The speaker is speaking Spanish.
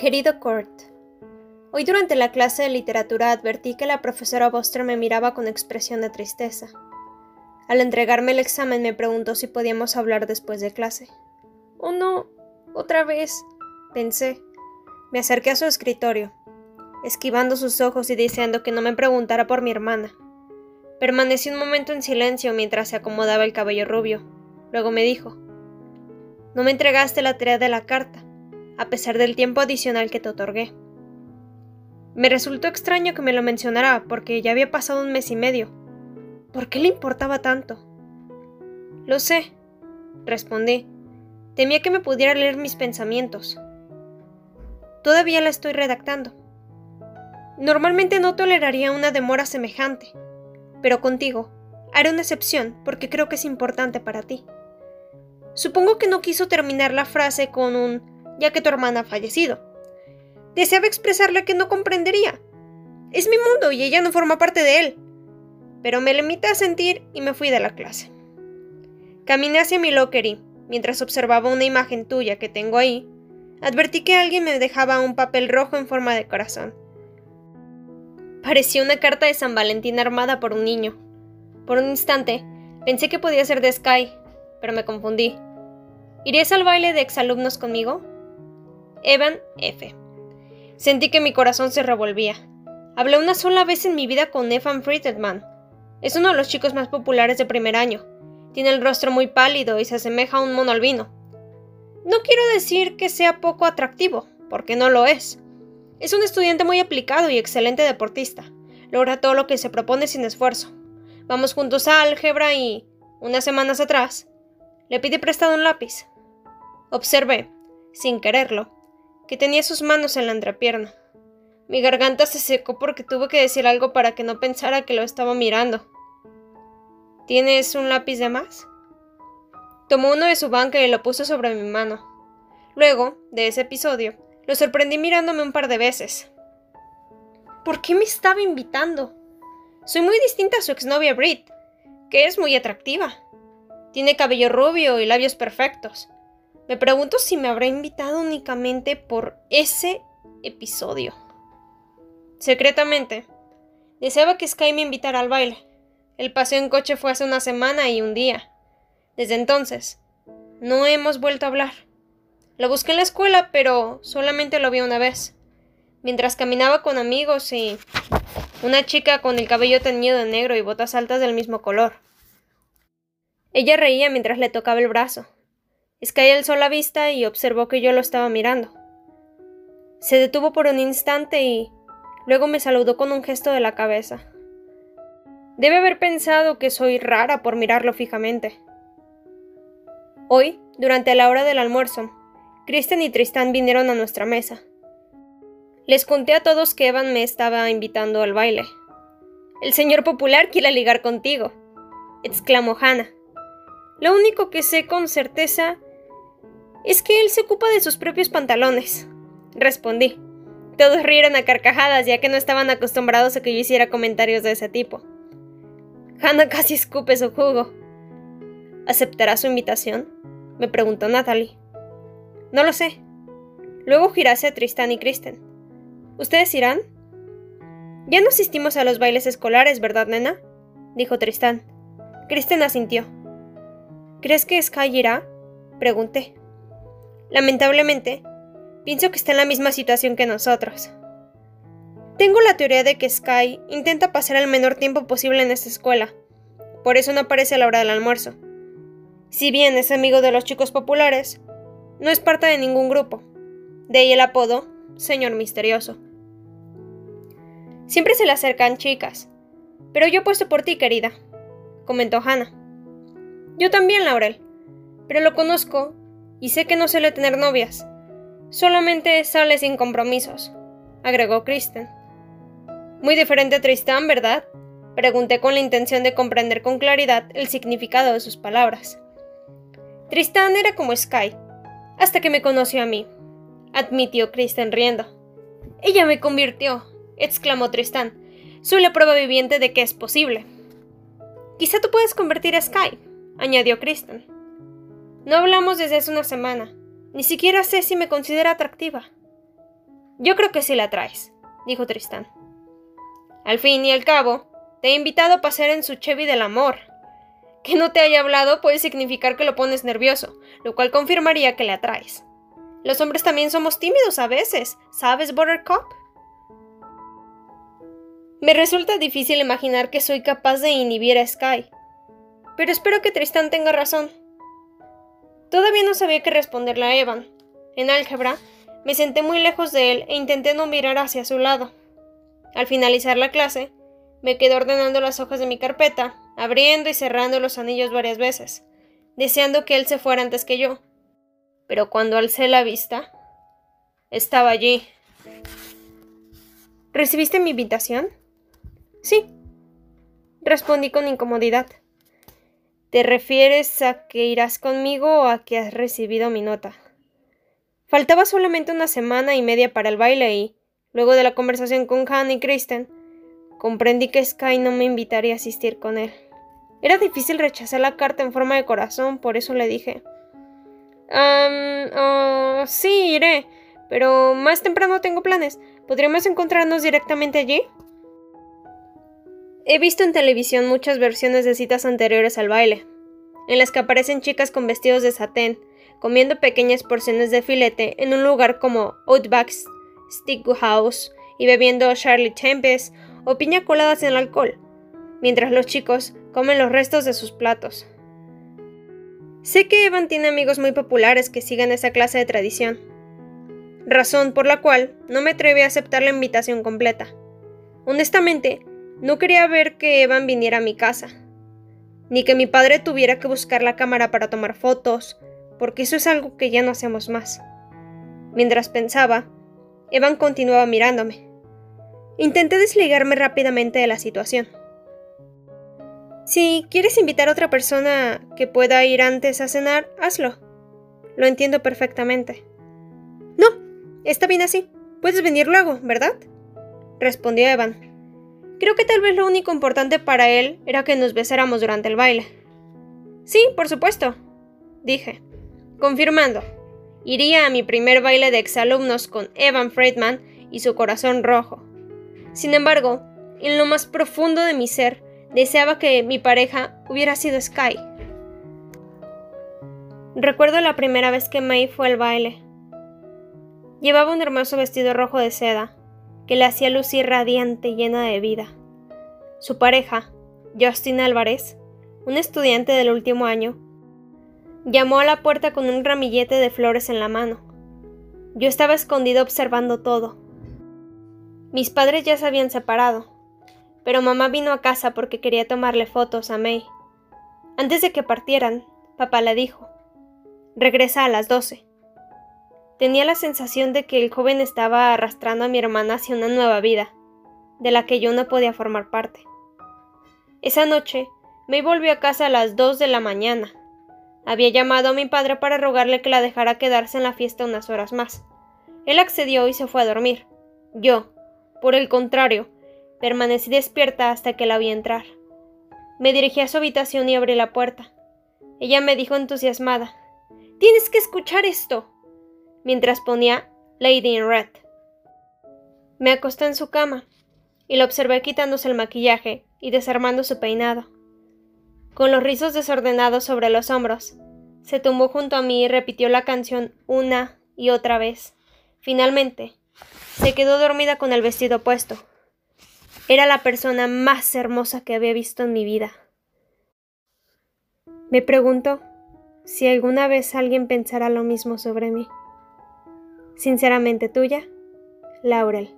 Querido Kurt, hoy durante la clase de literatura advertí que la profesora Buster me miraba con expresión de tristeza. Al entregarme el examen me preguntó si podíamos hablar después de clase. Oh no, otra vez, pensé. Me acerqué a su escritorio, esquivando sus ojos y deseando que no me preguntara por mi hermana. Permanecí un momento en silencio mientras se acomodaba el cabello rubio. Luego me dijo, No me entregaste la tarea de la carta a pesar del tiempo adicional que te otorgué. Me resultó extraño que me lo mencionara, porque ya había pasado un mes y medio. ¿Por qué le importaba tanto? Lo sé, respondí. Temía que me pudiera leer mis pensamientos. Todavía la estoy redactando. Normalmente no toleraría una demora semejante, pero contigo haré una excepción porque creo que es importante para ti. Supongo que no quiso terminar la frase con un ya que tu hermana ha fallecido. Deseaba expresarle que no comprendería. Es mi mundo y ella no forma parte de él. Pero me limité a sentir y me fui de la clase. Caminé hacia mi locker mientras observaba una imagen tuya que tengo ahí, advertí que alguien me dejaba un papel rojo en forma de corazón. Parecía una carta de San Valentín armada por un niño. Por un instante, pensé que podía ser de Sky, pero me confundí. ¿Irías al baile de exalumnos conmigo? Evan F. Sentí que mi corazón se revolvía. Hablé una sola vez en mi vida con Evan Friedman. Es uno de los chicos más populares de primer año. Tiene el rostro muy pálido y se asemeja a un mono albino. No quiero decir que sea poco atractivo, porque no lo es. Es un estudiante muy aplicado y excelente deportista. Logra todo lo que se propone sin esfuerzo. Vamos juntos a álgebra y, unas semanas atrás, le pide prestado un lápiz. Observé, sin quererlo, que tenía sus manos en la entrepierna. Mi garganta se secó porque tuve que decir algo para que no pensara que lo estaba mirando. ¿Tienes un lápiz de más? Tomó uno de su banca y lo puso sobre mi mano. Luego, de ese episodio, lo sorprendí mirándome un par de veces. ¿Por qué me estaba invitando? Soy muy distinta a su exnovia Brit, que es muy atractiva. Tiene cabello rubio y labios perfectos. Me pregunto si me habrá invitado únicamente por ese episodio. Secretamente, deseaba que Sky me invitara al baile. El paseo en coche fue hace una semana y un día. Desde entonces, no hemos vuelto a hablar. Lo busqué en la escuela, pero solamente lo vi una vez. Mientras caminaba con amigos y una chica con el cabello teñido de negro y botas altas del mismo color. Ella reía mientras le tocaba el brazo. Sky alzó la vista y observó que yo lo estaba mirando. Se detuvo por un instante y luego me saludó con un gesto de la cabeza. Debe haber pensado que soy rara por mirarlo fijamente. Hoy, durante la hora del almuerzo, Kristen y Tristan vinieron a nuestra mesa. Les conté a todos que Evan me estaba invitando al baile. El señor popular quiere ligar contigo, exclamó Hannah. Lo único que sé con certeza es que él se ocupa de sus propios pantalones, respondí. Todos rieron a carcajadas ya que no estaban acostumbrados a que yo hiciera comentarios de ese tipo. Hannah casi escupe su jugo. ¿Aceptará su invitación? me preguntó Natalie. No lo sé. Luego girase a Tristan y Kristen. ¿Ustedes irán? Ya no asistimos a los bailes escolares, ¿verdad, nena? dijo Tristán. Kristen asintió. ¿Crees que Sky irá? pregunté. Lamentablemente, pienso que está en la misma situación que nosotros. Tengo la teoría de que Sky intenta pasar el menor tiempo posible en esta escuela, por eso no aparece a la hora del almuerzo. Si bien es amigo de los chicos populares, no es parte de ningún grupo. De ahí el apodo, señor misterioso. Siempre se le acercan chicas, pero yo apuesto por ti, querida, comentó Hannah. Yo también, Laurel, pero lo conozco y sé que no suele tener novias. Solamente sale sin compromisos, agregó Kristen. Muy diferente a Tristán, ¿verdad? Pregunté con la intención de comprender con claridad el significado de sus palabras. Tristán era como Sky, hasta que me conoció a mí, admitió Kristen riendo. Ella me convirtió, exclamó Tristán. Soy la prueba viviente de que es posible. Quizá tú puedes convertir a Sky, añadió Kristen. No hablamos desde hace una semana. Ni siquiera sé si me considera atractiva. Yo creo que sí la traes, dijo Tristán. Al fin y al cabo, te he invitado a pasear en su Chevy del amor. Que no te haya hablado puede significar que lo pones nervioso, lo cual confirmaría que le atraes. Los hombres también somos tímidos a veces, ¿sabes, Buttercup? Me resulta difícil imaginar que soy capaz de inhibir a Sky. Pero espero que Tristan tenga razón. Todavía no sabía qué responderle a Evan. En álgebra, me senté muy lejos de él e intenté no mirar hacia su lado. Al finalizar la clase, me quedé ordenando las hojas de mi carpeta, abriendo y cerrando los anillos varias veces, deseando que él se fuera antes que yo. Pero cuando alcé la vista, estaba allí. ¿Recibiste mi invitación? Sí, respondí con incomodidad. ¿Te refieres a que irás conmigo o a que has recibido mi nota? Faltaba solamente una semana y media para el baile y, luego de la conversación con Han y Kristen, comprendí que Sky no me invitaría a asistir con él. Era difícil rechazar la carta en forma de corazón, por eso le dije. Um, sí, iré, pero más temprano tengo planes. ¿Podríamos encontrarnos directamente allí? He visto en televisión muchas versiones de citas anteriores al baile, en las que aparecen chicas con vestidos de satén, comiendo pequeñas porciones de filete en un lugar como Outback Steakhouse y bebiendo Charlie Tempest o piña coladas en alcohol, mientras los chicos comen los restos de sus platos. Sé que Evan tiene amigos muy populares que sigan esa clase de tradición, razón por la cual no me atreví a aceptar la invitación completa. Honestamente, no quería ver que Evan viniera a mi casa, ni que mi padre tuviera que buscar la cámara para tomar fotos, porque eso es algo que ya no hacemos más. Mientras pensaba, Evan continuaba mirándome. Intenté desligarme rápidamente de la situación. Si quieres invitar a otra persona que pueda ir antes a cenar, hazlo. Lo entiendo perfectamente. No, está bien así. Puedes venir luego, ¿verdad? respondió Evan. Creo que tal vez lo único importante para él era que nos besáramos durante el baile. Sí, por supuesto, dije, confirmando. Iría a mi primer baile de exalumnos con Evan Friedman y su corazón rojo. Sin embargo, en lo más profundo de mi ser, deseaba que mi pareja hubiera sido Sky. Recuerdo la primera vez que May fue al baile. Llevaba un hermoso vestido rojo de seda, que le hacía lucir radiante y llena de vida. Su pareja, Justin Álvarez, un estudiante del último año, llamó a la puerta con un ramillete de flores en la mano. Yo estaba escondido observando todo. Mis padres ya se habían separado, pero mamá vino a casa porque quería tomarle fotos a May. Antes de que partieran, papá le dijo, regresa a las doce. Tenía la sensación de que el joven estaba arrastrando a mi hermana hacia una nueva vida, de la que yo no podía formar parte. Esa noche, me volvió a casa a las dos de la mañana. Había llamado a mi padre para rogarle que la dejara quedarse en la fiesta unas horas más. Él accedió y se fue a dormir. Yo, por el contrario, permanecí despierta hasta que la vi entrar. Me dirigí a su habitación y abrí la puerta. Ella me dijo entusiasmada Tienes que escuchar esto mientras ponía Lady in Red. Me acosté en su cama y la observé quitándose el maquillaje y desarmando su peinado. Con los rizos desordenados sobre los hombros, se tumbó junto a mí y repitió la canción una y otra vez. Finalmente, se quedó dormida con el vestido puesto. Era la persona más hermosa que había visto en mi vida. Me preguntó si alguna vez alguien pensara lo mismo sobre mí. Sinceramente tuya, Laurel.